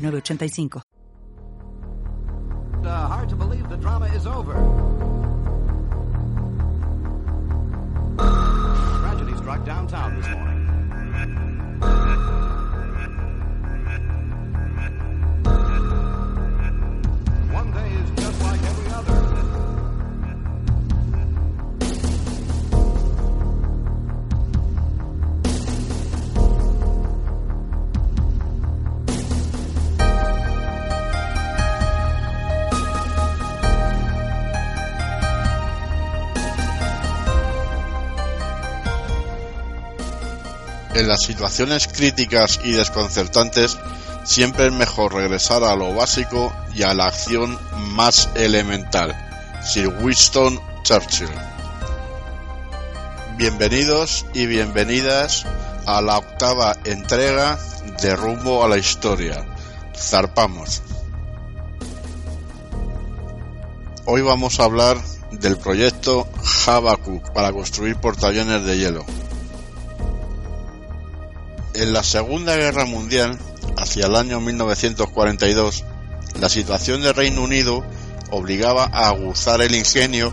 906985. Uh, hard to believe the drama is over. Tragedy struck downtown this morning. En las situaciones críticas y desconcertantes, siempre es mejor regresar a lo básico y a la acción más elemental. Sir Winston Churchill. Bienvenidos y bienvenidas a la octava entrega de Rumbo a la Historia. Zarpamos. Hoy vamos a hablar del proyecto Habakkuk para construir portaaviones de hielo. En la Segunda Guerra Mundial, hacia el año 1942, la situación del Reino Unido obligaba a aguzar el ingenio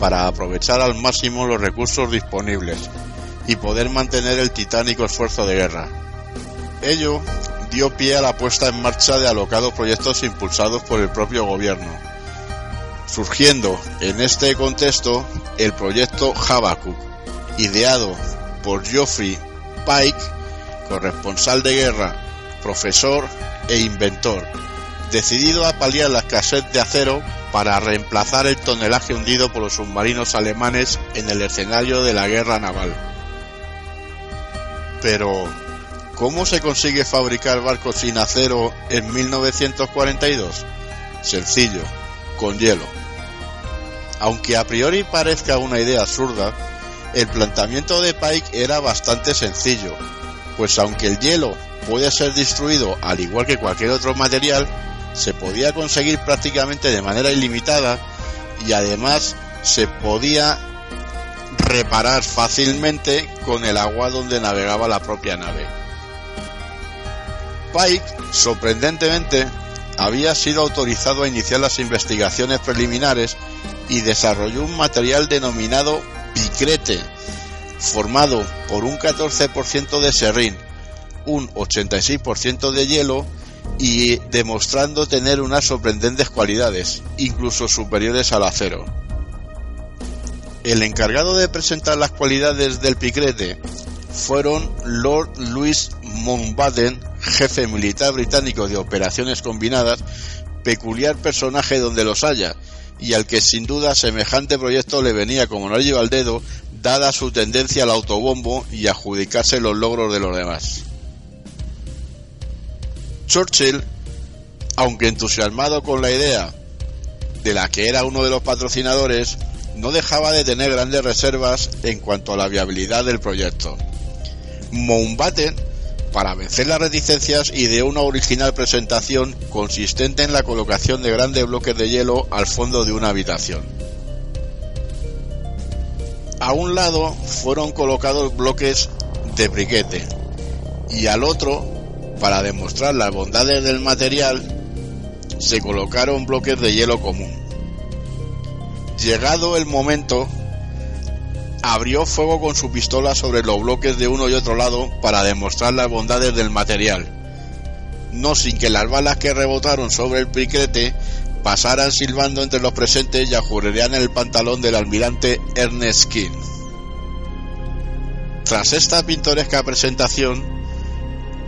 para aprovechar al máximo los recursos disponibles y poder mantener el titánico esfuerzo de guerra. Ello dio pie a la puesta en marcha de alocados proyectos impulsados por el propio gobierno, surgiendo en este contexto el proyecto Habakkuk, ideado por Geoffrey Pike, corresponsal de guerra, profesor e inventor, decidido a paliar la escasez de acero para reemplazar el tonelaje hundido por los submarinos alemanes en el escenario de la guerra naval. Pero, ¿cómo se consigue fabricar barcos sin acero en 1942? Sencillo, con hielo. Aunque a priori parezca una idea absurda, el planteamiento de Pike era bastante sencillo, pues aunque el hielo puede ser destruido al igual que cualquier otro material, se podía conseguir prácticamente de manera ilimitada y además se podía reparar fácilmente con el agua donde navegaba la propia nave. Pike, sorprendentemente, había sido autorizado a iniciar las investigaciones preliminares y desarrolló un material denominado picrete, formado por un 14% de serrín, un 86% de hielo y demostrando tener unas sorprendentes cualidades, incluso superiores al acero. El encargado de presentar las cualidades del picrete fueron Lord Louis Mountbatten, jefe militar británico de operaciones combinadas, peculiar personaje donde los haya, y al que sin duda semejante proyecto le venía como no le lleva al dedo, dada su tendencia al autobombo y adjudicarse los logros de los demás. Churchill, aunque entusiasmado con la idea de la que era uno de los patrocinadores, no dejaba de tener grandes reservas en cuanto a la viabilidad del proyecto. Mountbatten, para vencer las reticencias, ideó una original presentación consistente en la colocación de grandes bloques de hielo al fondo de una habitación. A un lado fueron colocados bloques de briquete y al otro, para demostrar las bondades del material, se colocaron bloques de hielo común. Llegado el momento, abrió fuego con su pistola sobre los bloques de uno y otro lado para demostrar las bondades del material, no sin que las balas que rebotaron sobre el piquete pasaran silbando entre los presentes y ajurrerían el pantalón del almirante Ernest King. Tras esta pintoresca presentación,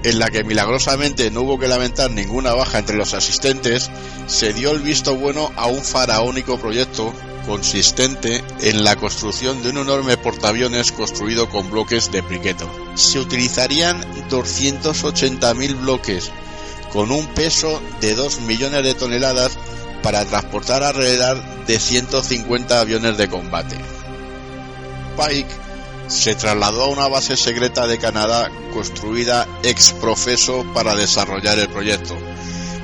en la que milagrosamente no hubo que lamentar ninguna baja entre los asistentes, se dio el visto bueno a un faraónico proyecto consistente en la construcción de un enorme portaaviones construido con bloques de briqueto. Se utilizarían 280.000 bloques, con un peso de 2 millones de toneladas para transportar alrededor de 150 aviones de combate. Pike se trasladó a una base secreta de Canadá construida ex profeso para desarrollar el proyecto,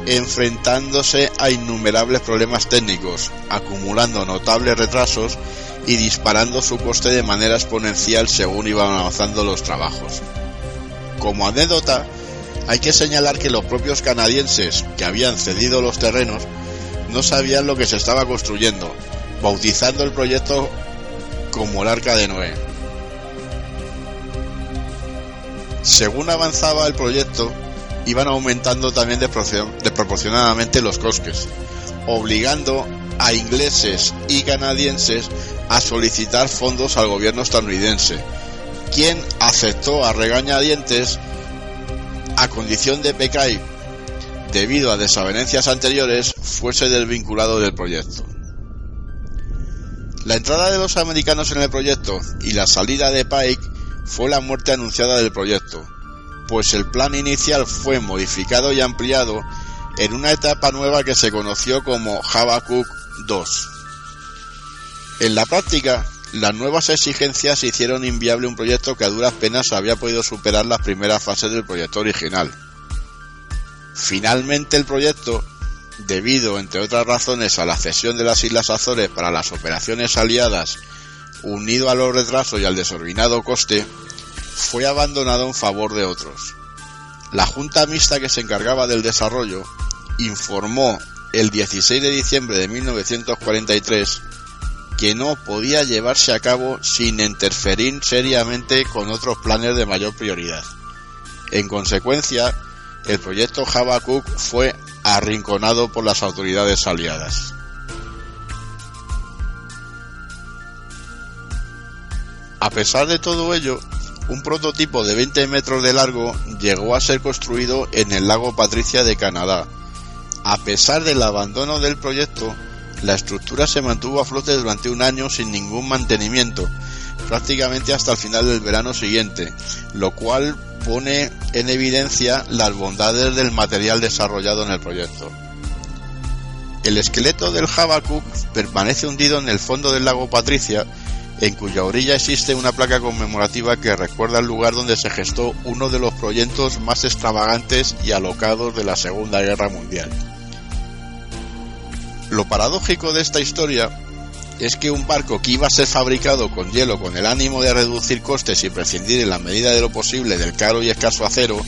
enfrentándose a innumerables problemas técnicos, acumulando notables retrasos y disparando su coste de manera exponencial según iban avanzando los trabajos. Como anécdota, hay que señalar que los propios canadienses que habían cedido los terrenos no sabían lo que se estaba construyendo, bautizando el proyecto como el Arca de Noé. Según avanzaba el proyecto, iban aumentando también desproporcionadamente los costes, obligando a ingleses y canadienses a solicitar fondos al gobierno estadounidense, quien aceptó a regañadientes a condición de que debido a desavenencias anteriores, fuese desvinculado del proyecto. La entrada de los americanos en el proyecto y la salida de Pike fue la muerte anunciada del proyecto, pues el plan inicial fue modificado y ampliado en una etapa nueva que se conoció como Habakkuk 2. En la práctica, las nuevas exigencias hicieron inviable un proyecto que a duras penas había podido superar las primeras fases del proyecto original. Finalmente el proyecto, debido entre otras razones a la cesión de las Islas Azores para las operaciones aliadas, unido a los retrasos y al desorbitado coste, fue abandonado en favor de otros. La Junta Mixta que se encargaba del desarrollo informó el 16 de diciembre de 1943 que no podía llevarse a cabo sin interferir seriamente con otros planes de mayor prioridad. En consecuencia, el proyecto Habakkuk fue arrinconado por las autoridades aliadas. A pesar de todo ello, un prototipo de 20 metros de largo llegó a ser construido en el lago Patricia de Canadá. A pesar del abandono del proyecto, la estructura se mantuvo a flote durante un año sin ningún mantenimiento, prácticamente hasta el final del verano siguiente, lo cual pone en evidencia las bondades del material desarrollado en el proyecto. El esqueleto del Habakkuk permanece hundido en el fondo del lago Patricia en cuya orilla existe una placa conmemorativa que recuerda el lugar donde se gestó uno de los proyectos más extravagantes y alocados de la Segunda Guerra Mundial. Lo paradójico de esta historia es que un barco que iba a ser fabricado con hielo con el ánimo de reducir costes y prescindir en la medida de lo posible del caro y escaso acero,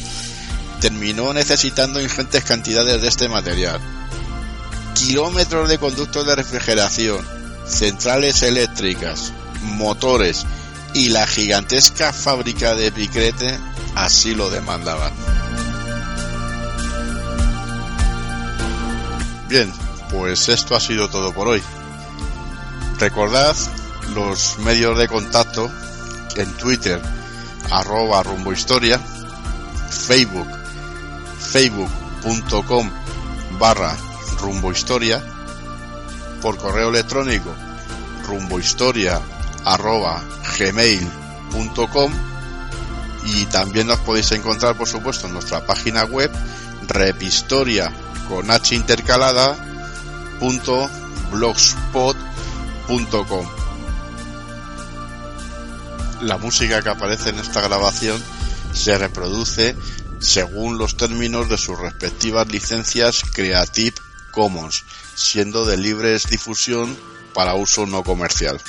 terminó necesitando ingentes cantidades de este material. Kilómetros de conductos de refrigeración, centrales eléctricas, motores y la gigantesca fábrica de Picrete así lo demandaban. Bien, pues esto ha sido todo por hoy. Recordad los medios de contacto en Twitter, arroba rumbohistoria, Facebook, facebook.com barra rumbohistoria, por correo electrónico rumbohistoria arroba gmail.com y también nos podéis encontrar por supuesto en nuestra página web repistoria con h intercalada punto blogspot.com la música que aparece en esta grabación se reproduce según los términos de sus respectivas licencias Creative Commons, siendo de libres difusión para uso no comercial.